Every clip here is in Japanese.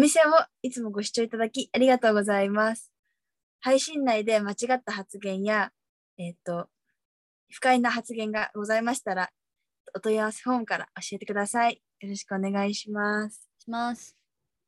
波線をいつもご視聴いただきありがとうございます。配信内で間違った発言や、えっ、と、不快な発言がございましたら、お問い合わせフォームから教えてください。よろしくお願いします。します。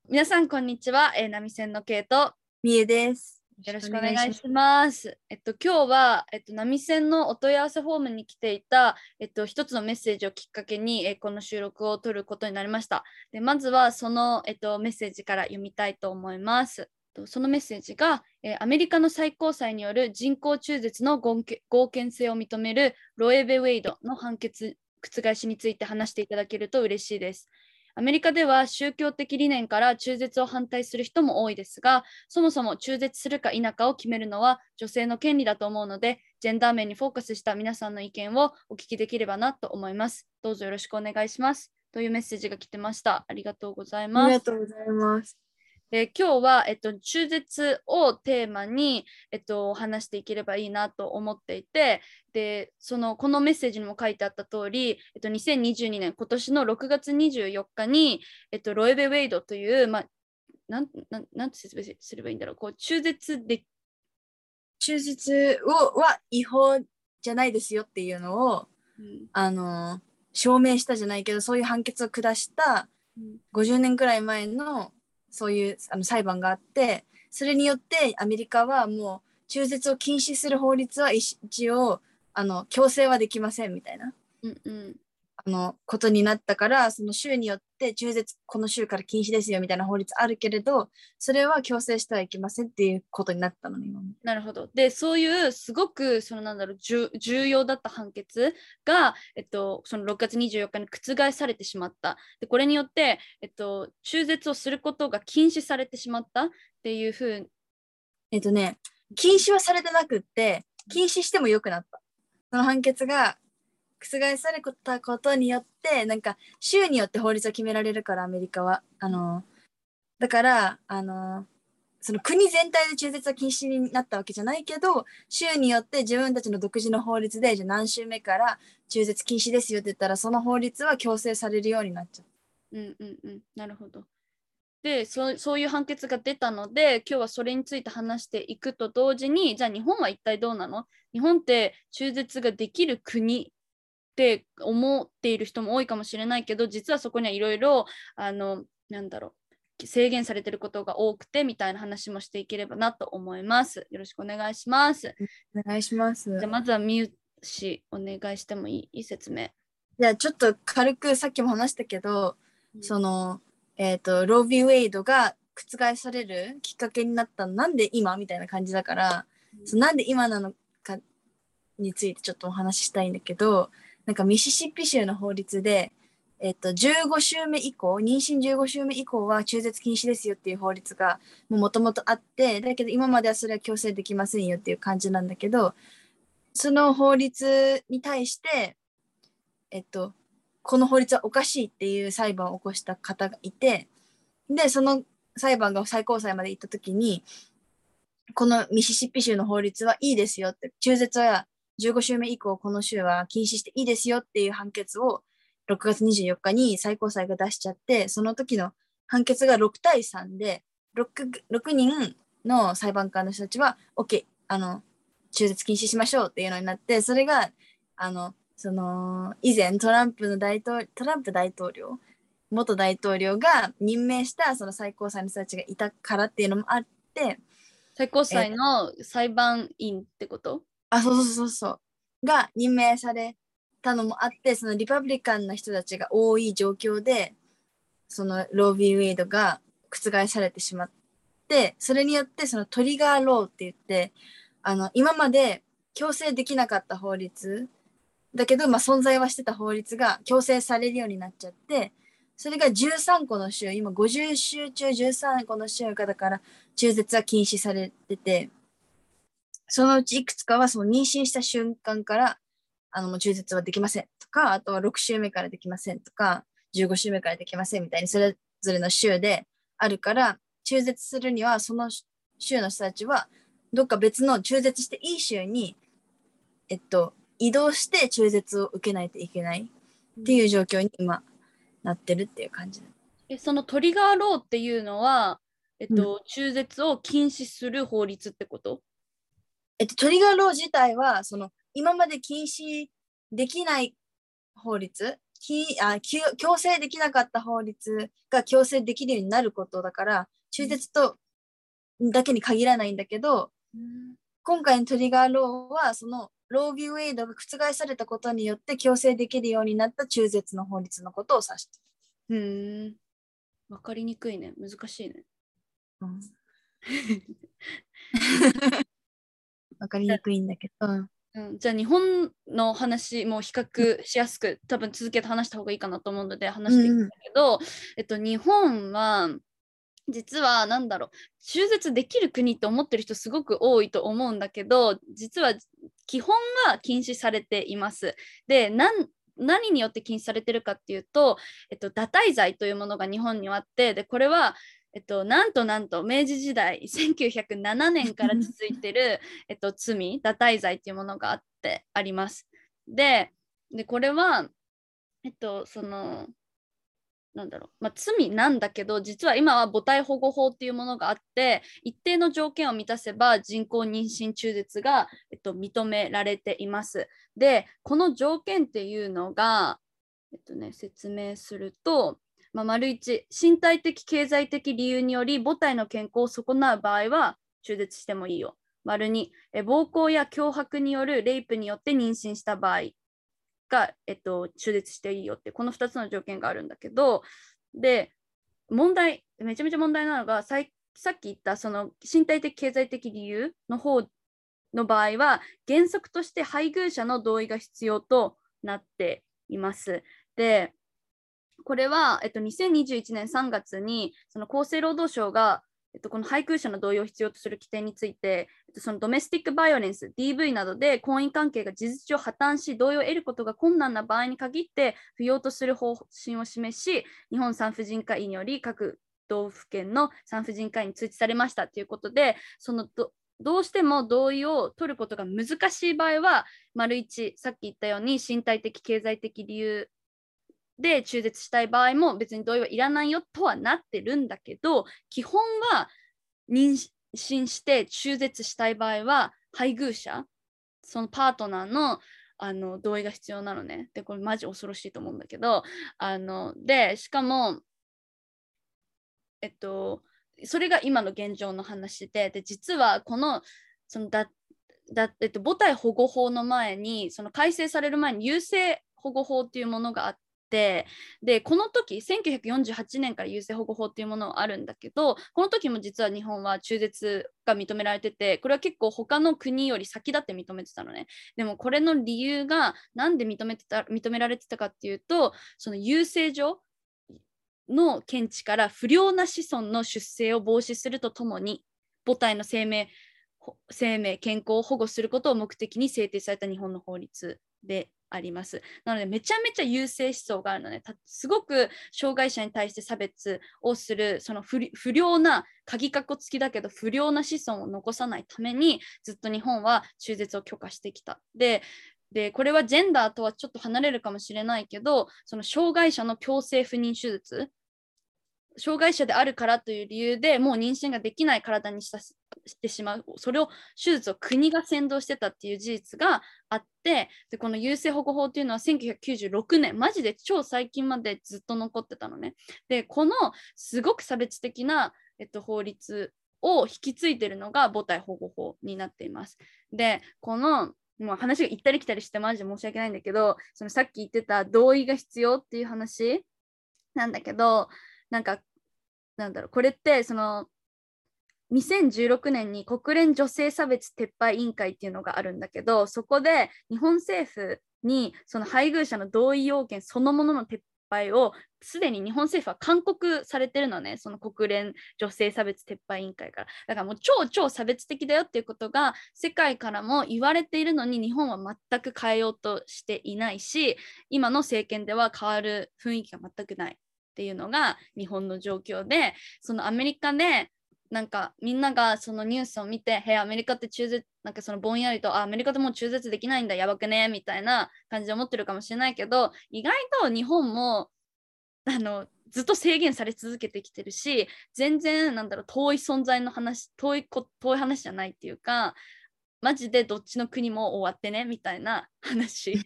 皆さん、こんにちは。えー、波線のケイト。みゆです。よろしくお願いします。えっと、今日は、えっと、波線のお問い合わせフォームに来ていた、えっと、一つのメッセージをきっかけに、えこの収録を取ることになりました。でまずは、その、えっと、メッセージから読みたいと思います。そのメッセージが、えアメリカの最高裁による人工中絶の合憲性を認めるロエベ・ウェイドの判決覆しについて話していただけると嬉しいです。アメリカでは宗教的理念から中絶を反対する人も多いですが、そもそも中絶するか否かを決めるのは女性の権利だと思うので、ジェンダー面にフォーカスした皆さんの意見をお聞きできればなと思います。どうぞよろしくお願いします。というメッセージが来てました。ありがとうございますあり。がとうございます。で今日は、えっと、中絶をテーマに、えっと、話していければいいなと思っていてでそのこのメッセージにも書いてあった通り、えっと、2022年今年の6月24日に、えっと、ロエベ・ウェイドという、まあ、なんなんなんて説明すればいいんだろう。こう中絶で中絶をは違法じゃないですよっていうのを、うん。あの、証明したじゃないけど、そういう判決を下したうん。50年くらい前のそういうあの裁判があってそれによってアメリカはもう中絶を禁止する法律は一応あの強制はできませんみたいな。うんうん。あのことになったからその州によって中絶この州から禁止ですよみたいな法律あるけれどそれは強制してはいけませんっていうことになったのねなるほど。で、そういうすごくそのなんだろう重重要だった判決が、えっと、その6月24日に覆されてしまった。で、これによって、えっと、中絶をすることが禁止されてしまったっていうふうえっとね禁止はされてなくって禁止してもよくなったその判決が覆されたことによってなんか州によって法律を決められるからアメリカはあのだからあのその国全体で中絶は禁止になったわけじゃないけど州によって自分たちの独自の法律でじゃ何州目から中絶禁止ですよって言ったらその法律は強制されるようになっちゃう。うんうんうん、なるほど。でそ、そういう判決が出たので、今日はそれについて話していくと同時に、じゃあ日本は一体どうなの？日本って中絶ができる国って思っている人も多いかもしれないけど、実はそこにはいろいろ、あの、なんだろう、制限されてることが多くてみたいな話もしていければなと思います。よろしくお願いします。お願いします。じゃあまずはミュ氏お願いしてもいい？いい説明。じゃあちょっと軽くさっきも話したけど、その、えっ、と、ロービー・ウェイドが覆されるきっかけになったのなんで今みたいな感じだから、そのなんで今なのかについてちょっとお話ししたいんだけど、なんかミシシッピ州の法律で、えっ、と、15週目以降、妊娠15週目以降は中絶禁止ですよっていう法律がもともとあって、だけど今まではそれは強制できませんよっていう感じなんだけど、その法律に対して、えっと、この法律はおかしいっていう裁判を起こした方がいて、で、その裁判が最高裁まで行った時に、このミシシッピ州の法律はいいですよって、中絶は15週目以降、この州は禁止していいですよっていう判決を6月24日に最高裁が出しちゃって、その時の判決が6対3で、6, 6人の裁判官の人たちは、OK、あの、中絶禁止しましょうっていうのになって、それが、あの、その、以前トランプの大統トランプ大統領、元大統領が任命したその最高裁の人たちがいたからっていうのもあって、最高裁の裁判員ってこと？あ、そうそうそうそう、が任命されたのもあって、そのリパブリカンの人たちが多い状況で、そのロービー・ウェイドが覆されてしまって、それによってそのトリガー・ローって言って、あの、今まで強制できなかった法律、だけど、まあ、存在はしてた法律が強制されるようになっちゃって、それが13個の州、今50州中13個の州がだから中絶は禁止されてて、そのうちいくつかはその妊娠した瞬間からあのもう中絶はできませんとか、あとは6週目からできませんとか、15週目からできませんみたいにそれぞれの州であるから、中絶するにはその州の人たちはどっか別の中絶していい州に、えっと、移動して中絶を受けないといけないっていう状況に今なってるっていう感じだ。えそのトリガーローっていうのは、えっと中絶を禁止する法律ってこと？えっと、トリガーロー自体はその今まで禁止できない法律きあき強制できなかった法律が強制できるようになることだから中絶とだけに限らないんだけど、今回のトリガーローはそのロービューウェイドが覆されたことによって強制できるようになった中絶の法律のことを指してる。うん分かりにくいね難しいね。うん 分かりにくいんだけど。うん、じゃあ日本の話も比較しやすく多分続けて話した方がいいかなと思うので話していくんだけど、うん、えっと、日本は実は何だろう中絶できる国って思ってる人すごく多いと思うんだけど実は基本は禁止されています。で何によって禁止されてるかっていうと、えっと、堕胎罪というものが日本にはあってでこれはえっと、なんとなんと明治時代1907年から続いてる、えっと、罪堕胎罪っていうものがあってあります。ででこれはえっとそのなんだろう、まあ、罪なんだけど実は今は母体保護法っていうものがあって一定の条件を満たせば人工妊娠中絶が、えっと、認められています。でこの条件っていうのが、えっとね、説明するとまあ、丸1身体的経済的理由により母体の健康を損なう場合は中絶してもいいよ。丸2え暴行や脅迫によるレイプによって妊娠した場合が、えっと、中絶していいよってこの2つの条件があるんだけどで問題めちゃめちゃ問題なのがさっき言ったその身体的経済的理由の方の場合は原則として配偶者の同意が必要となっています。でこれは、えっと、2021年3月にその厚生労働省が、えっと、この配偶者の同意を必要とする規定について、えっと、そのドメスティックバイオレンス DV などで婚姻関係が事実上破綻し同意を得ることが困難な場合に限って不要とする方針を示し日本産婦人科医により各道府県の産婦人科医に通知されましたということでそのどどうしても同意を取ることが難しい場合は、丸1、さっき言ったように身体的、経済的理由で中絶したい場合も別に同意はいらないよとはなってるんだけど基本は妊娠して中絶したい場合は配偶者そのパートナーのあの同意が必要なのね。でこれマジ恐ろしいと思うんだけどあのでしかもえっとそれが今の現状の話でで実はこのそのだだ、えっと、母体保護法の前にその改正される前に優生保護法っていうものがあっってでこの時1948年から優生保護法っていうものがあるんだけどこの時も実は日本は中絶が認められててこれは結構他の国より先だって認めてたのね。でもこれの理由が何で認めてた認められてたかっていうとその優生上の見地から不良な子孫の出生を防止するとともに母体の生命生命健康を保護することを目的に制定された日本の法律であります。なのでめちゃめちゃ優勢思想があるので、すごく障害者に対して差別をするその不良な鍵かっこ付きだけど不良な子孫を残さないためにずっと日本は中絶を許可してきた。ででこれはジェンダーとはちょっと離れるかもしれないけどその障害者の強制不妊手術障害者であるからという理由でもう妊娠ができない体にしたしてしまう。それを手術を国が先導してたっていう事実があってでこの優生保護法っていうのは1996年マジで超最近までずっと残ってたのね。でこのすごく差別的な、えっと、法律を引き継いでるのが母体保護法になっています。でこのもう話が行ったり来たりしてマジで申し訳ないんだけどそのさっき言ってた同意が必要っていう話なんだけどなんかなんだろうこれってその2016年に国連女性差別撤廃委員会っていうのがあるんだけどそこで日本政府にその配偶者の同意要件そのものの撤廃をすでに日本政府は勧告されてるのねその国連女性差別撤廃委員会から。だからもう超超差別的だよっていうことが世界からも言われているのに日本は全く変えようとしていないし今の政権では変わる雰囲気が全くないっていうのが日本の状況でそのアメリカでなんかみんながそのニュースを見て「へアメリカって中絶なんかそのぼんやりとあアメリカでもう中絶できないんだやばくね」みたいな感じで思ってるかもしれないけど意外と日本もあのずっと制限され続けてきてるし全然なんだろう遠い存在の話遠いこ遠い話じゃないっていうかマジでどっちの国も終わってねみたいな話。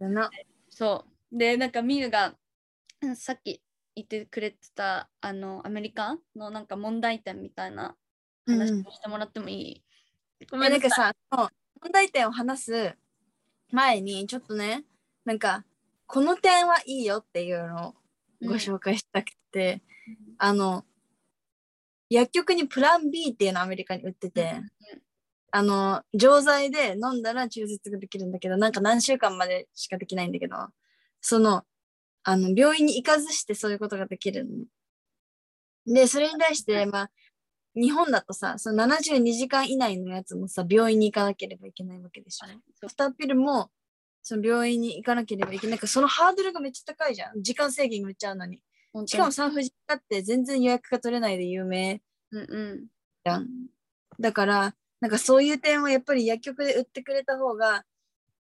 そうでなんかミユがうんさっき言ってくれてたあのアメリカのなんか問題点みたいな話をしてもらってもいい、ごめえなんかんなさいさ、その問題点を話す前に、ちょっとね、なんか、この点はいいよっていうのをご紹介したくて、あの、薬局にプラン B っていうのをアメリカに売ってて、あの、錠剤で飲んだら中絶ができるんだけど、なんか何週間までしかできないんだけど、その、あの、病院に行かずしてそういうことができるの。で、それに対して、まあ、日本だとさ、その72時間以内のやつもさ、病院に行かなければいけないわけでしょ。そうスターピルも、その病院に行かなければいけないから、そのハードルがめっちゃ高いじゃん。時間制限がめっちゃあるのにしかも産婦人科って全然予約が取れないで有名うんうんじゃん。だから、なんかそういう点はやっぱり薬局で売ってくれた方が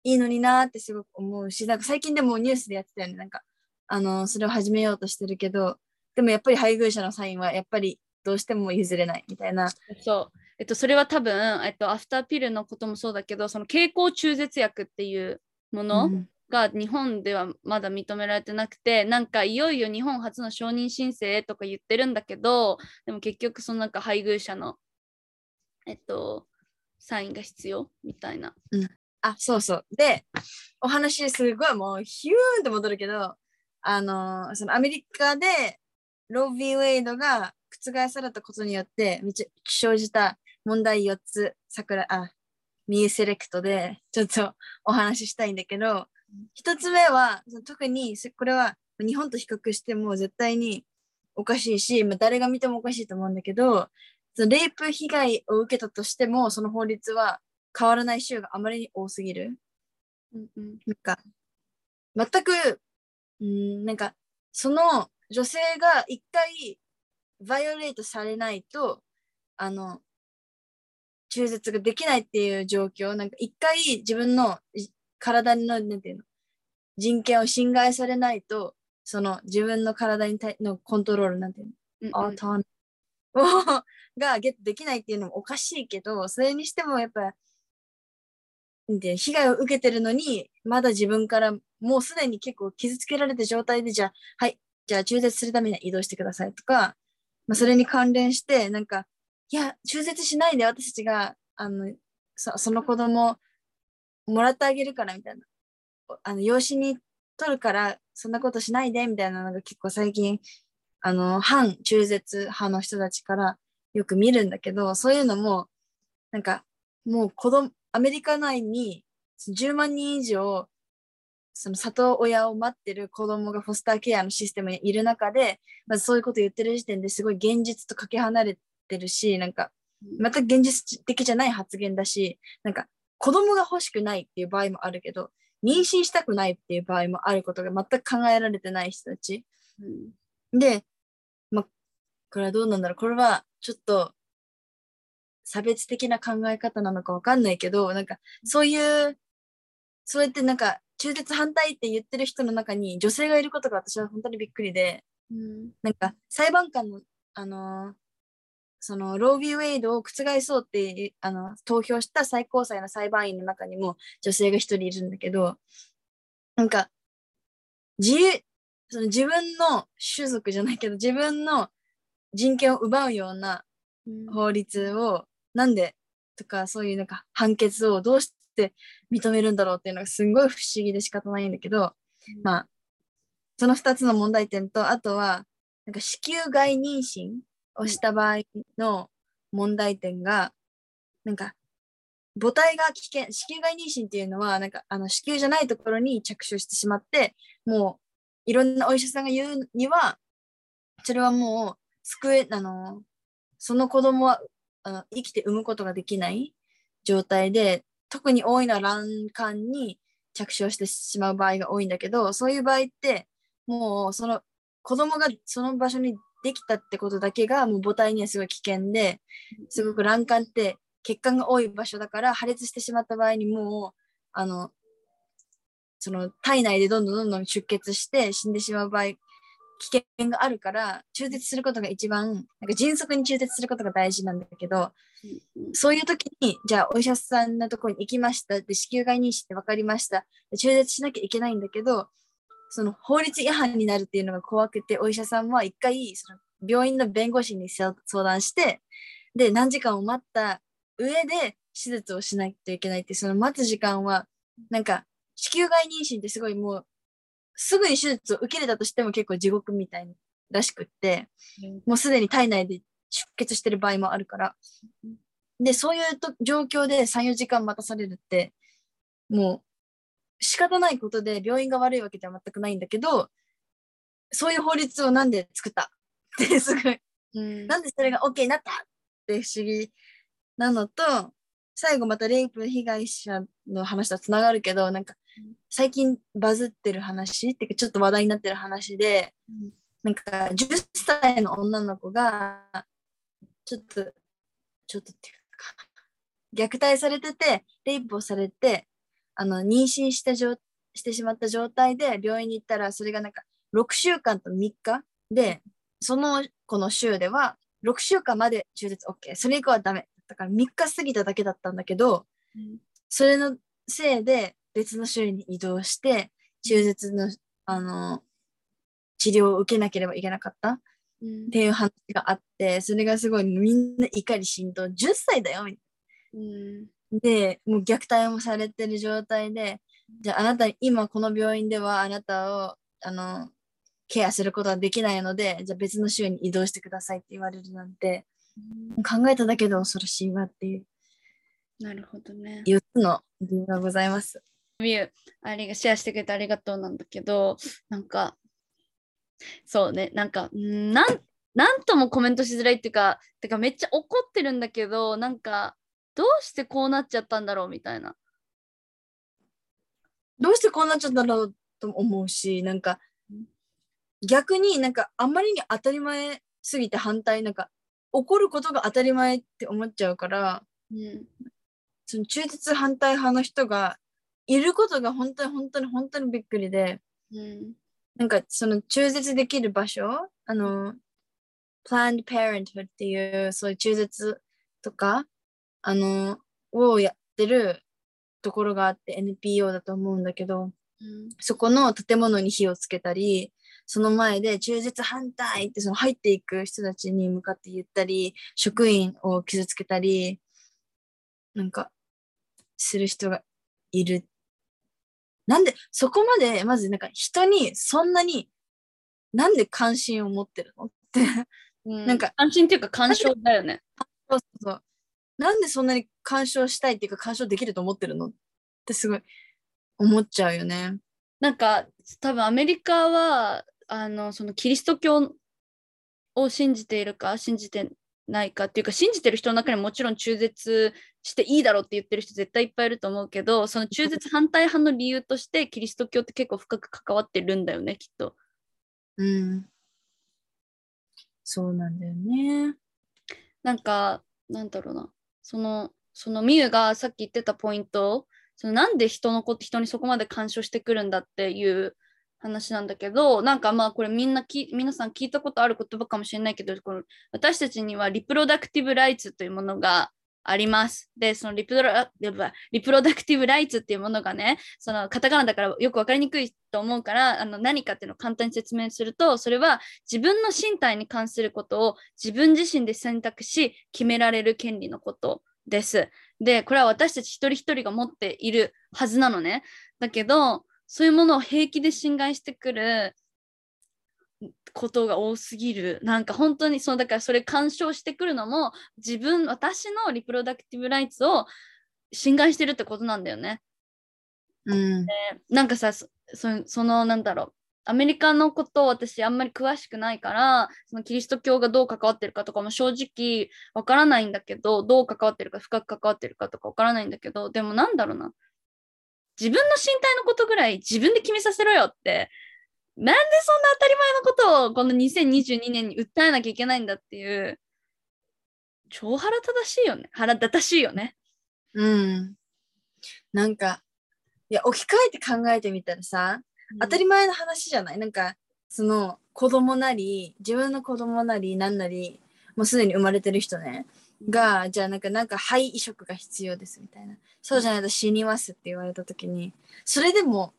いいのになーってすごく思うし、なんか最近でもニュースでやってたよね。なんか、あのそれを始めようとしてるけど、でもやっぱり配偶者のサインはやっぱりどうしても譲れないみたいな。そう。えっと、それは多分、えっと、アフターピルのこともそうだけど、その経口中絶薬っていうものうんが日本ではまだ認められてなくて、なんかいよいよ日本初の承認申請とか言ってるんだけど、でも結局そのなんか配偶者の、えっと、サインが必要みたいな。あ、そうそう。で、お話すごいもうヒューンって戻るけど、あのそのアメリカでロービー・ウェイドが覆されたことによってめっちゃ生じた問題4つ、桜、あ、ミーセレクトでちょっとお話ししたいんだけど、一つ目は、特にそこれは日本と比較しても絶対におかしいし、まあ、誰が見てもおかしいと思うんだけど、そのレイプ被害を受けたとしても、その法律は変わらない州があまりに多すぎる。うんうんなんか、全く、うん、なんか、その女性が一回、バイオレートされないと、あの、中絶ができないっていう状況、なんか一回自分のい体の、なんていうの、人権を侵害されないと、その自分の体に対のコントロールなんていううんの、アーターンをがゲットできないっていうのもおかしいけど、それにしてもやっぱ、なんていうの被害を受けてるのに、まだ自分からもうすでに結構傷つけられた状態で、じゃあ、はい、じゃあ中絶するためには移動してくださいとか、まあ、それに関連して、なんか、いや、中絶しないで私たちが、あの、そその子供もらってあげるからみたいな。あの、養子に取るから、そんなことしないでみたいなのが結構最近、あの、反中絶派の人たちからよく見るんだけど、そういうのも、なんか、もう子供、アメリカ内に10万人以上、その里親を待ってる子供がフォスターケアのシステムにいる中で、まずそういうこと言ってる時点ですごい現実とかけ離れてるし、なんか、また現実的じゃない発言だし、なんか、子供が欲しくないっていう場合もあるけど、妊娠したくないっていう場合もあることが全く考えられてない人たち。うんで、まあ、これはどうなんだろう。これはちょっと差別的な考え方なのかわかんないけど、なんかそういう、そうやってなんか中絶反対って言ってる人の中に女性がいることが私は本当にびっくりで、うん。なんか裁判官の、あのーそのロービー・ウェイドを覆そうってあの投票した最高裁の裁判員の中にも女性が一人いるんだけど、なんか自由、その自分の種族じゃないけど、自分の人権を奪うようなうん。法律をなんでとかそういうなんか判決をどうして認めるんだろうっていうのがすんごい不思議で仕方ないんだけど、まあその2つの問題点とあとはなんか子宮外妊娠をした場合の問題点がなんか母体が危険子宮外妊娠っていうのはなんかあの子宮じゃないところに着手してしまってもういろんなお医者さんが言うにはそれはもう救えあのその子供はあの生きて産むことができない状態で特に多いのは卵管に着床してしまう場合が多いんだけどそういう場合ってもうその子供がその場所にできたってことだけがもう母体にはすごい危険ですごく卵管って血管が多い場所だから破裂してしまった場合にもうあのその体内でどんどんどんどん出血して死んでしまう場合危険があるから中絶することが一番なんか迅速に中絶することが大事なんだけどそういう時にじゃあお医者さんのところに行きました。で子宮外妊娠って分かりました。中絶しなきゃいけないんだけどその法律違反になるっていうのが怖くてお医者さんは一回その病院の弁護士に相談してで何時間も待った上で手術をしないといけないってその待つ時間はなんか子宮外妊娠ってすごいもうすぐに手術を受けれたとしても結構地獄みたいらしくって、もうすでに体内で出血してる場合もあるから。で、そういうと状況で3、4時間待たされるって、もう仕方ないことで病院が悪いわけでは全くないんだけど、そういう法律をなんで作ったって すごい、うん、なんでそれが OK になったって不思議なのと、最後またレイプ被害者の話とつながるけど、なんか最近バズってる話っていうかちょっと話題になってる話で、なんか10歳の女の子がちょっと、ちょっとっていうか、虐待されてて、レイプをされて、あの、妊娠した状してしまった状態で病院に行ったら、それがなんか6週間と3日で、その子の週では6週間まで中絶 OK、それ以降はダメ。だから3日過ぎただけだったんだけど、うん、それのせいで別の州に移動して中絶のあの治療を受けなければいけなかったっていう話があってそれがすごいみんな怒り心頭10歳だよみたいな。うん、でもう虐待もされてる状態でじゃああなた今この病院ではあなたをあのケアすることはできないのでじゃあ別の州に移動してくださいって言われるなんて考えただけで恐ろしいわっていう。なるほどね。4つの理由がございます。ミュありがシェアしてくれてありがとうなんだけど、なんか、そうね、なんか、なん、なんともコメントしづらいっていうか、てかめっちゃ怒ってるんだけど、なんか、どうしてこうなっちゃったんだろうみたいな。どうしてこうなっちゃったんだろうと思うし、なんか、逆になんかあんまりに当たり前すぎて反対、なんか怒ることが当たり前って思っちゃうから、うん、その中絶反対派の人がいることが本当に本当に本当にびっくりで、うん、なんかその中絶できる場所あの Planned Parenthood っていうそういう中絶とかあのをやってるところがあって NPO だと思うんだけど、うん、そこの建物に火をつけたりその前で中絶反対ってその入っていく人たちに向かって言ったり、職員を傷つけたり、なんか、する人がいる。なんで、そこまで、まずなんか人にそんなに、なんで関心を持ってるのって。うん、なんか、関心っていうか干渉だよね。そうそうそう。なんでそんなに干渉したいっていうか干渉できると思ってるのってすごい思っちゃうよね。なんか多分アメリカはあのそのキリスト教を信じているか信じてないかっていうか信じてる人の中にもちろん中絶していいだろうって言ってる人絶対いっぱいいると思うけどその中絶反対派の理由としてキリスト教って結構深く関わってるんだよねきっと。うんそうなんだよね。なんかなんだろうなそのそのミュウがさっき言ってたポイントそのなんで人のこと人にそこまで干渉してくるんだっていう話なんだけどなんかまあこれみんなき皆さん聞いたことある言葉かもしれないけどこの私たちにはリプロダクティブライツというものがあります。で、そのリプロリプロダクティブライツっていうものがね、そのカタカナだからよく分かりにくいと思うから、あの何かっていうのを簡単に説明すると、それは自分の身体に関することを自分自身で選択し決められる権利のことです。で、これは私たち一人一人が持っているはずなのね。だけど、そういうものを平気で侵害してくることが多すぎる。なんか本当にそうだからそれ干渉してくるのも自分、私のリプロダクティブライツを侵害してるってことなんだよね。うん、なんかさそそのなんだろうアメリカのことを私あんまり詳しくないからそのキリスト教がどう関わってるかとかも正直わからないんだけどどう関わってるか深く関わってるかとかわからないんだけどでもなんだろうな自分の身体のことぐらい自分で決めさせろよってなんでそんな当たり前のことをこの2022年に訴えなきゃいけないんだっていう超腹立たしいよね。腹立たしいよね。うん。なんかいや置き換えて考えてみたらさ、当たり前の話じゃない？なんかその子供なり自分の子供なりなんなりもうすでに生まれてる人ね。がじゃあなんかなんか肺移植が必要ですみたいな。そうじゃないと死にますって言われた時にそれでも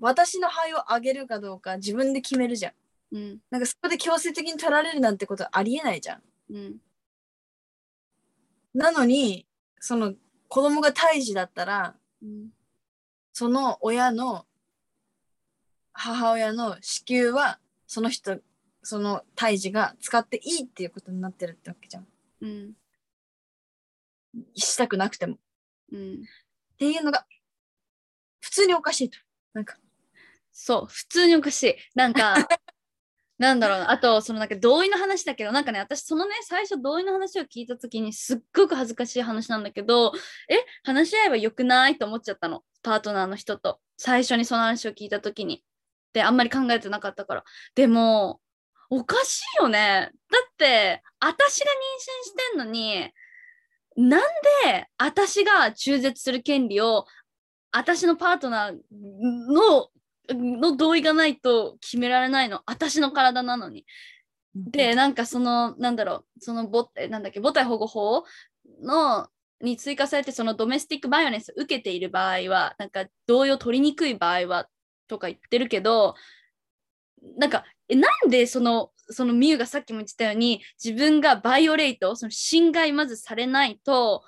私の肺をあげるかどうか自分で決めるじゃん。うん。なんかそこで強制的に取られるなんてことありえないじゃん。うん。なのにその子供が胎児だったらうん。その親の母親の子宮はその人その胎児が使っていいっていうことになってるってわけじゃん。うん。したくなくても。っうん。ていうのが普通におかしいと。なんかそう普通におかしい。なんか なんだろうな。あとそのなんか同意の話だけどなんかね私そのね最初同意の話を聞いた時にすっごく恥ずかしい話なんだけどえ話し合えばよくないと思っちゃったの。パートナーの人と。最初にその話を聞いた時に。であんまり考えてなかったから。でもおかしいよね。だって私が妊娠してんのになんで私が中絶する権利を私のパートナーのの同意がないと決められないの私の体なのに。でなんかそのなんだろうそのぼえなんだっけ母体保護法のに追加されてそのドメスティックバイオレンス受けている場合はなんか同意を取りにくい場合はとか言ってるけどなんかえなんでそのそのミュウがさっきも言ってたように自分がバイオレートその侵害まずされないと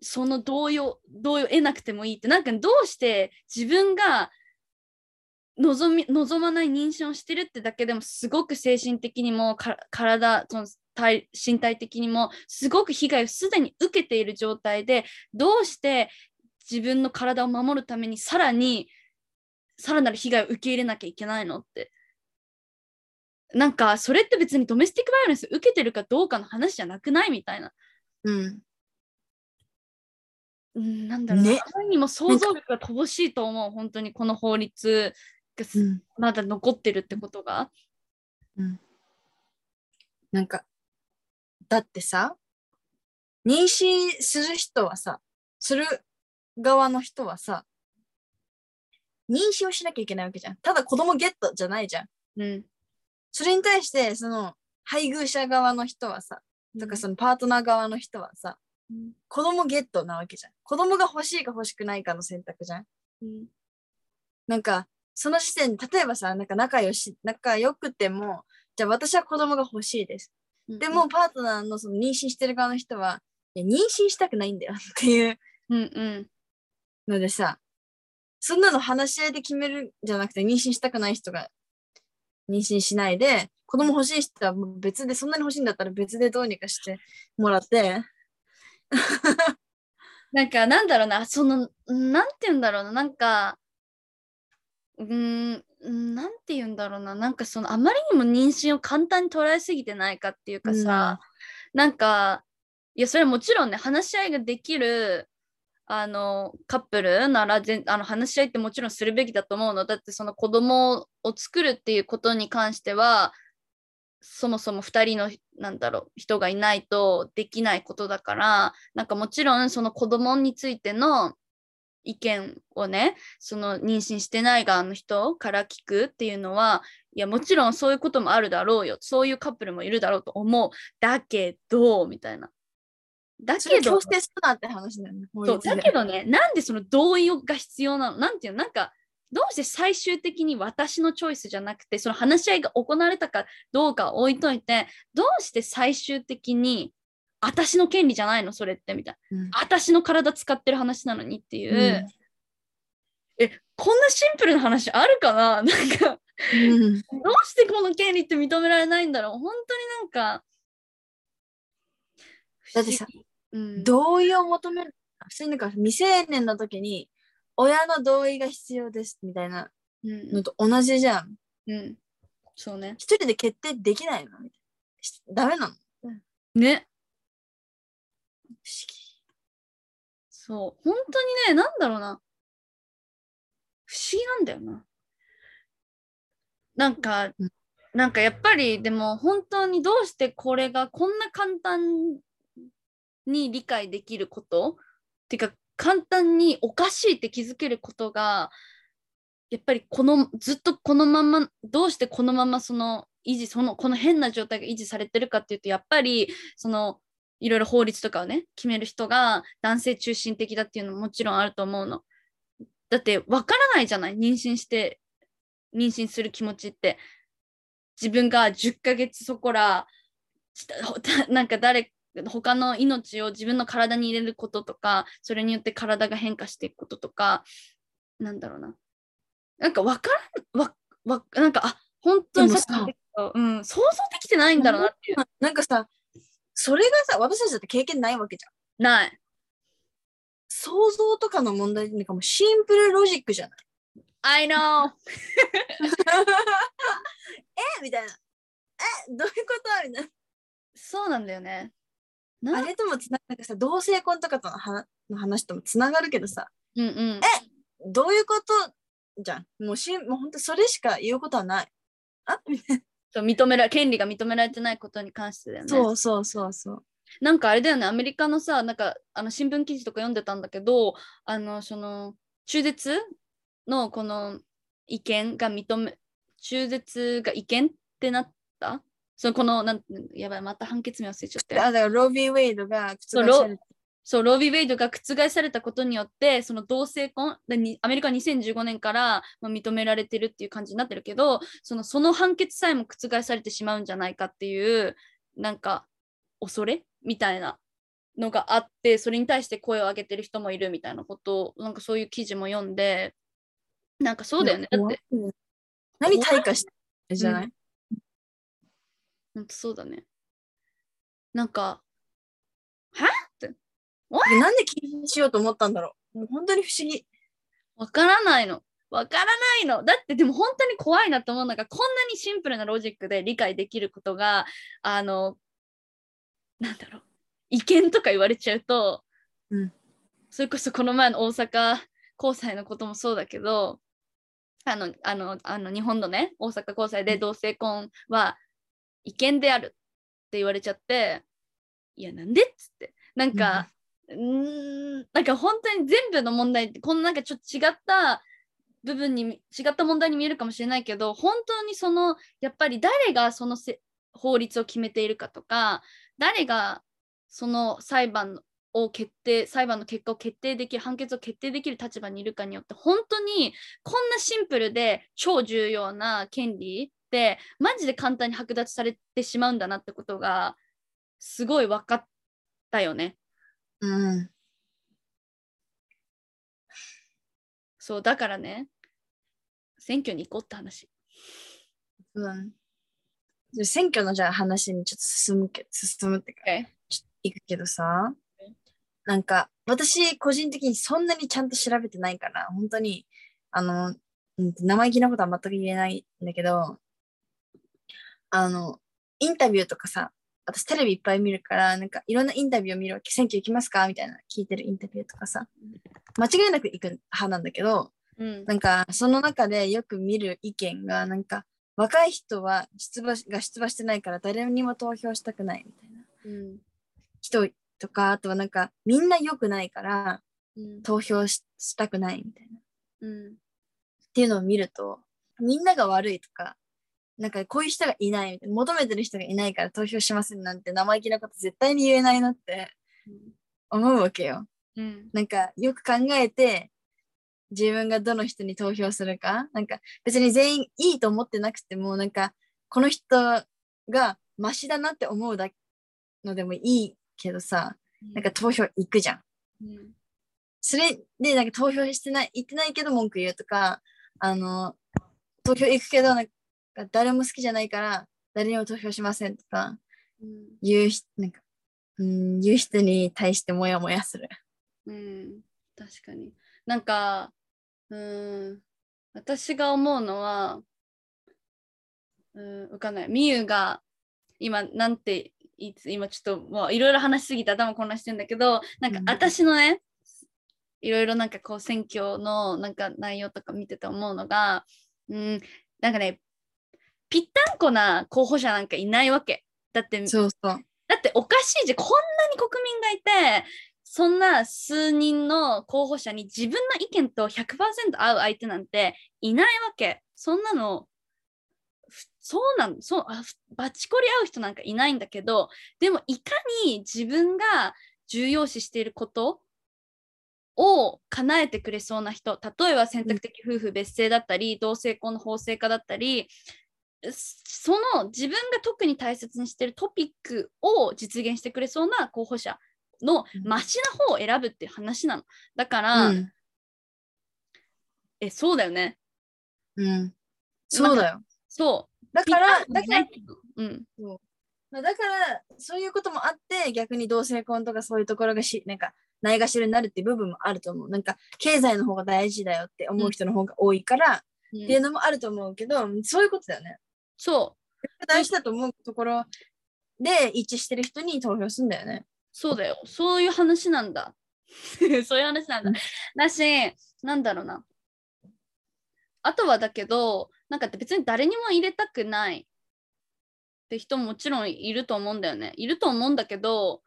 その同意を同意を得なくてもいいってなんかどうして自分が望み望まない妊娠をしてるってだけでもすごく精神的にもか体その体身体的にもすごく被害をすでに受けている状態でどうして自分の体を守るためにさらにさらなる被害を受け入れなきゃいけないのって。なんかそれって別にドメスティックバイオレンス受けてるかどうかの話じゃなくないみたいな、うん。うん、なんだろうな、ね。にも想像力が乏しいと思う本当にこの法律がん。まだ残ってるってことが？なんかだってさ妊娠する人はさする側の人はさ妊娠をしなきゃいけないわけじゃん。ただ子供ゲットじゃないじゃん。うん。それに対してその配偶者側の人はさとかそのパートナー側の人はさうん。子供ゲットなわけじゃん。子供が欲しいか欲しくないかの選択じゃん。うん。なんかその時点で例えばさなんか仲良し仲良くてもじゃあ私は子供が欲しいです。うんでもパートナーのその妊娠してる側の人はいや妊娠したくないんだよ っていう。うんうん。のでさそんなの話し合いで決めるんじゃなくて妊娠したくない人が妊娠しないで子供欲しい人は別でそんなに欲しいんだったら別でどうにかしてもらって。なんかなんだろうなそのなんて言うんだろうななんかうーんなんて言うんだろうな。なんかそのあまりにも妊娠を簡単に捉えすぎてないかっていうかさ、なんかいやそれはもちろんね話し合いができるあのカップルなら全あの話し合いってもちろんするべきだと思うの。だってその子供を作るっていうことに関してはそもそも2人のなんだろう人がいないとできないことだからなんかもちろんその子供についての意見をねその妊娠してない側の人から聞くっていうのはいやもちろんそういうこともあるだろうよ。そういうカップルもいるだろうと思う。だけどみたいな。だけど強制するなって話だよね法そうだけどねなんでその同意が必要なの？なんていうの？なんかどうして最終的に私のチョイスじゃなくてその話し合いが行われたかどうかは置いといてどうして最終的に私の権利じゃないの？それって。みたいな。うん。私の体使ってる話なのにっていう、うん。えこんなシンプルな話あるかな？なんかうん。どうしてこの権利って認められないんだろう？本当になんかだってさうん、同意を求める普通になんか未成年の時に親の同意が必要ですみたいなうん。のと同じじゃん。うん、そうね。一人で決定できないの？ダメなの？ね議そう。本当にねなんだろうな。不思議なんだよな。なんか、なんかやっぱりでも本当にどうしてこれがこんな簡単に理解できること？っていうか簡単におかしいって気づけることがやっぱりこのずっとこのままどうしてこのままその維持そのこの変な状態が維持されてるかっていうとやっぱりそのいろいろ法律とかをね決める人が男性中心的だっていうのももちろんあると思うの。だってわからないじゃない？妊娠して妊娠する気持ちって自分が10ヶ月そこら なんか誰他の命を自分の体に入れることとかそれによって体が変化していくこととかなんだろうななんかわからんわわなんかあ本当にさうん、想像できてないんだろうなっていう。なんかさそれがさ私たちだって経験ないわけじゃん。ない。想像とかの問題なんかもうシンプルロジックじゃない I know! え？みたいな。え？どういうこと？みたいな。そうなんだよね。あれともつななんかさ同性婚とかとのはの話ともつながるけどさ、うんうん、え？どういうこと？じゃんもうしもう本当それしか言うことはない。あ？みたいな。そう認めら権利が認められてないことに関してだよね。そうそうそうそう。なんかあれだよね。アメリカのさなんかあの新聞記事とか読んでたんだけどあのその中絶のこの意見が認め中絶が違憲ってなった？そのこのなんやばいまた判決名忘れちゃったあだからロビー・ウェイドが覆されたそうロービー・ウェイドが覆されたことによってその同性婚アメリカ2015年から、まあ、認められてるっていう感じになってるけどそのその判決さえも覆されてしまうんじゃないかっていうなんか恐れ？みたいなのがあってそれに対して声を上げてる人もいるみたいなことをなんかそういう記事も読んでなんかそうだよね。だって何退化してじゃない、ほんとそうだね。なんかは？ってなんで禁止しようと思ったんだろう。もう本当に不思議。わからないの。わからないの。だってでも本当に怖いなと思うのがこんなにシンプルなロジックで理解できることがあのなんだろう。違憲とか言われちゃうと、うん、それこそこの前の大阪高裁のこともそうだけどあのあのあの日本のね大阪高裁で同性婚は違憲であるって言われちゃっていやなんでっつって。なんか、うんなんか本当に全部の問題ってこのなんかちょっと違った部分に違った問題に見えるかもしれないけど本当にそのやっぱり誰がその法律を決めているかとか誰がその裁判を決定裁判の結果を決定できる判決を決定できる立場にいるかによって本当にこんなシンプルで超重要な権利ってマジで簡単に剥奪されてしまうんだなってことがすごい分かったよね。うん。そう、だからね、選挙に行こうって話。うん。選挙のじゃあ話にちょっと進むけ進むってか、okay. ちょっと行くけどさ、okay. なんか私個人的にそんなにちゃんと調べてないから、本当に、あの、生意気なことは全く言えないんだけど、あの、インタビューとかさ、私テレビいっぱい見るから、なんかいろんなインタビューを見るわけ。選挙行きますか？みたいな聞いてるインタビューとかさ。間違いなく行く派なんだけど、うん、なんかその中でよく見る意見が、なんか若い人は出馬が出馬してないから誰にも投票したくないみたいな、うん、人とか、あとはなんかみんな良くないから投票したくないみたいな、うん。っていうのを見ると、みんなが悪いとか、なんかこういう人がいない求めてる人がいないから投票しませんなんて生意気なこと絶対に言えないなって思うわけよ。うん、なんかよく考えて自分がどの人に投票するか、なんか別に全員いいと思ってなくても、なんかこの人がマシだなって思うだのでもいいけどさ、なんか投票行くじゃん。うん、それでなんか投票してない、行ってないけど文句言うとか、あの、投票行くけどなんか誰も好きじゃないから誰にも投票しませんとか言う,、なんかうん言う人に対してモヤモヤする。うん、確かに。なんか、うん、私が思うのは、うん、わかんない。みゆが今、なんて、いつ今ちょっともういろいろ話しすぎて頭混乱してんだけど、なんか私のね、いろいろなんかこう選挙のなんか内容とか見てて思うのが、うん、なんかね、ぴったんこな候補者なんかいないわけ。だって、そうそうだっておかしいじゃん。こんなに国民がいて、そんな数人の候補者に自分の意見と100%合う相手なんていないわけ。そんなの、そうなんそうあバチコリ合う人なんかいないんだけど、でもいかに自分が重要視していることを叶えてくれそうな人、例えば選択的夫婦別姓だったり、同性婚の法制化だったり、その自分が特に大切にしているトピックを実現してくれそうな候補者のマシな方を選ぶっていう話なの。だから、うん。え、そうだよね。うん。そうだよ。そう。だから、だからうん。まあだから、そういうこともあって、逆に同性婚とかそういうところがし、なんか、ないがしろになるっていう部分もあると思う。なんか、経済の方が大事だよって思う人の方が多いから、うんっていうのもあると思うけど、そういうことだよね。そう。大事だと思うところで一致してる人に投票するんだよね。そうだよ。そういう話なんだ。そういう話なんだうん。だし、なんだろうな。あとはだけど、なんか別に誰にも入れたくないって人ももちろんいると思うんだよね。いると思うんだけど、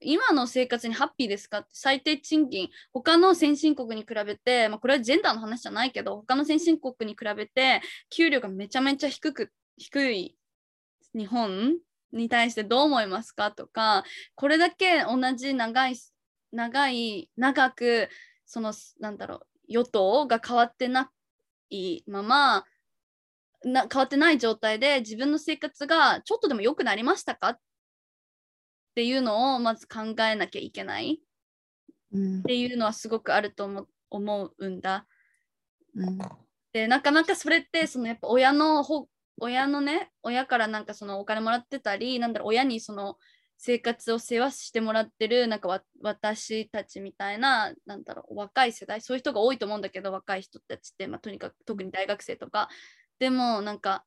今の生活にハッピーですかって最低賃金、他の先進国に比べて、まあ、これはジェンダーの話じゃないけど、他の先進国に比べて、給料がめちゃめちゃ低く、低い日本に対してどう思いますかとか、これだけ同じ長い長い長くそのなんだろう与党が変わってないままな変わってない状態で自分の生活がちょっとでも良くなりましたかっていうのをまず考えなきゃいけないうんっ。ていうのはすごくあると思思うんだ。うん。でなかなかそれってそのやっぱ親のほ親のね親からなんかそのお金もらってたりなんだろう親にその生活を世話してもらってるなんか私たちみたいななんだろう若い世代そういう人が多いと思うんだけど若い人たちって、まあ、とにかく特に大学生とか。でもなんか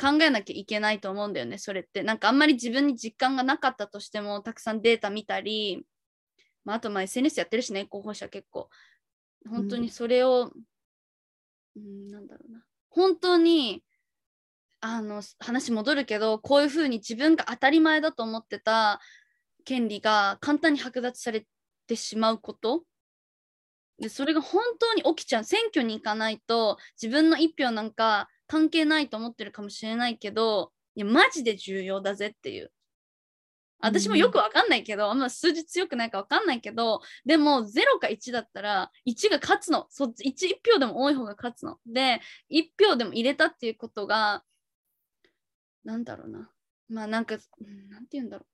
考えなきゃいけないと思うんだよねそれって。なんかあんまり自分に実感がなかったとしてもたくさんデータ見たり、まあ、あとまあ SNS やってるしね候補者結構。本当にそれを、うん、なんだろうな。本当にあの話戻るけどこういうふうに自分が当たり前だと思ってた権利が簡単に剥奪されてしまうこと。でそれが本当に起きちゃう。選挙に行かないと自分の一票なんか関係ないと思ってるかもしれないけどいやマジで重要だぜっていう。私もよくわかんないけど、あんま数字強くないかわかんないけどでも0か1だったら1が勝つの。そっち 1, 1票でも多い方が勝つの。で1票でも入れたっていうことがなんだろうな。まあなんかうんなんて言うんだろ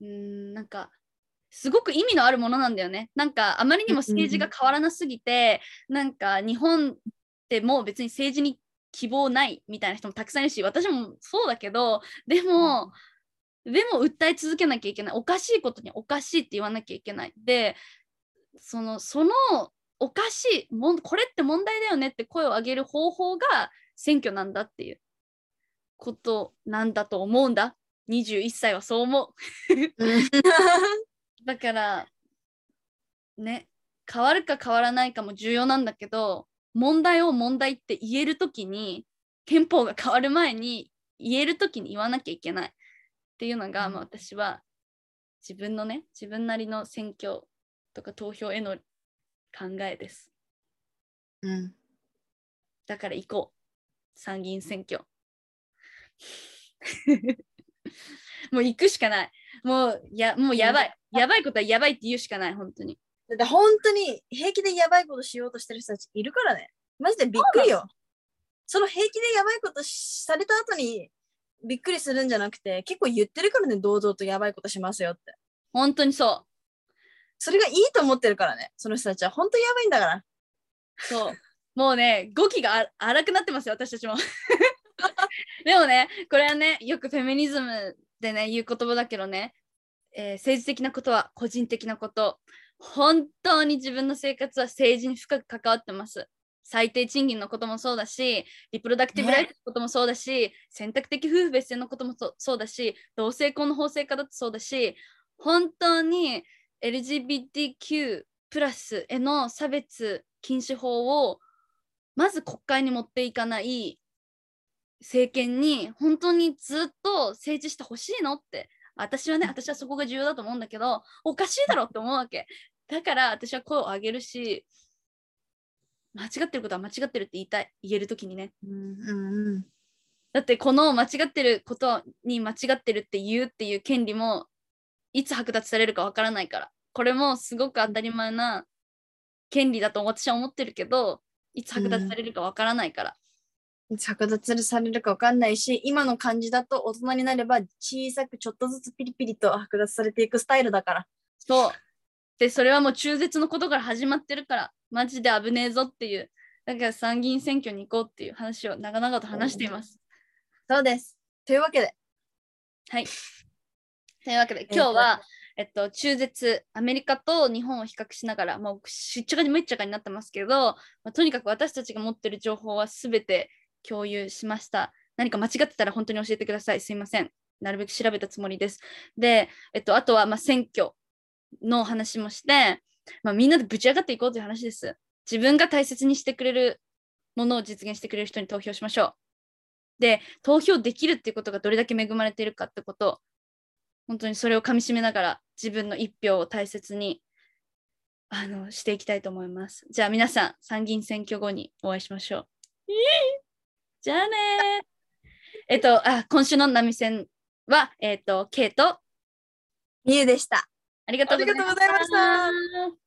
う。うーんなんかすごく意味のあるものなんだよね。なんかあまりにも政治が変わらなすぎてなんか日本ってもう別に政治に希望ないみたいな人もたくさんいるし私もそうだけどでも、でも訴え続けなきゃいけない。おかしいことにおかしいって言わなきゃいけない。でそのそのおかしいもんこれって問題だよねって声を上げる方法が選挙なんだっていうことなんだと思うんだ。21歳はそう思う。だからね変わるか変わらないかも重要なんだけど問題を問題って言えるときに憲法が変わる前に言えるときに言わなきゃいけない。っていうのが、うん。まあ、私は自分のね自分なりの選挙とか投票への考えです。うん。だから行こう。参議院選挙 もう行くしかないもうやもうやばいやばいことはやばいって言うしかない本当にだって本当に平気でやばいことしようとしてる人たちいるからね。マジでびっくりよ。その平気でやばいことしされた後にびっくりするんじゃなくて、結構言ってるからね、堂々とやばいことしますよって。本当にそうそれがいいと思ってるからね、その人たちは。本当にやばいんだから。そう。もうね、語気があ荒くなってますよ、私たちも。でもね、これはね、よくフェミニズムでね、言う言葉だけどね、えー政治的なことは個人的なこと。本当に自分の生活は政治に深く関わってます。最低賃金のこともそうだし、リプロダクティブライフのこともそうだし、選択的夫婦別姓のこともそそうだし、同性婚の法制化だってそうだし、本当に LGBTQ プラスへの差別禁止法をまず国会に持っていかない政権に本当にずっと政治してほしいのって。私はね私はそこが重要だと思うんだけどおかしいだろって思うわけ。だから私は声を上げるし間違ってることは間違ってるって言いたい。言える時にね。うんうんうん。だってこの間違ってることに間違ってるって言うっていう権利もいつ剥奪されるかわからないから。これもすごく当たり前な権利だと私は思ってるけどいつ剥奪されるかわからないから、剥奪されるか分かんないし今の感じだと大人になれば小さくちょっとずつピリピリと剥奪されていくスタイルだから。そう。でそれはもう中絶のことから始まってるからマジで危ねえぞっていうだから参議院選挙に行こうっていう話を長々と話しています。そうです。というわけで。はい。というわけで今日は、えっと、中絶、アメリカと日本を比較しながら、もうしっちゃかにめっちゃかになってますけど、まあとにかく私たちが持ってる情報はすべて共有しました。何か間違ってたら本当に教えてください。すいません。なるべく調べたつもりです。で、えっと、あとはま選挙の話もして、まあ、みんなでぶち上がっていこうという話です。自分が大切にしてくれるものを実現してくれる人に投票しましょう。で、投票できるっていうことがどれだけ恵まれているかってこと本当にそれをかみしめながら自分の一票を大切にあのしていきたいと思います。じゃあ皆さん参議院選挙後にお会いしましょう。じゃあね。ーえっとあ今週の波線はえっと K と。みゆでした。ありがとうございまありがとうございましたした。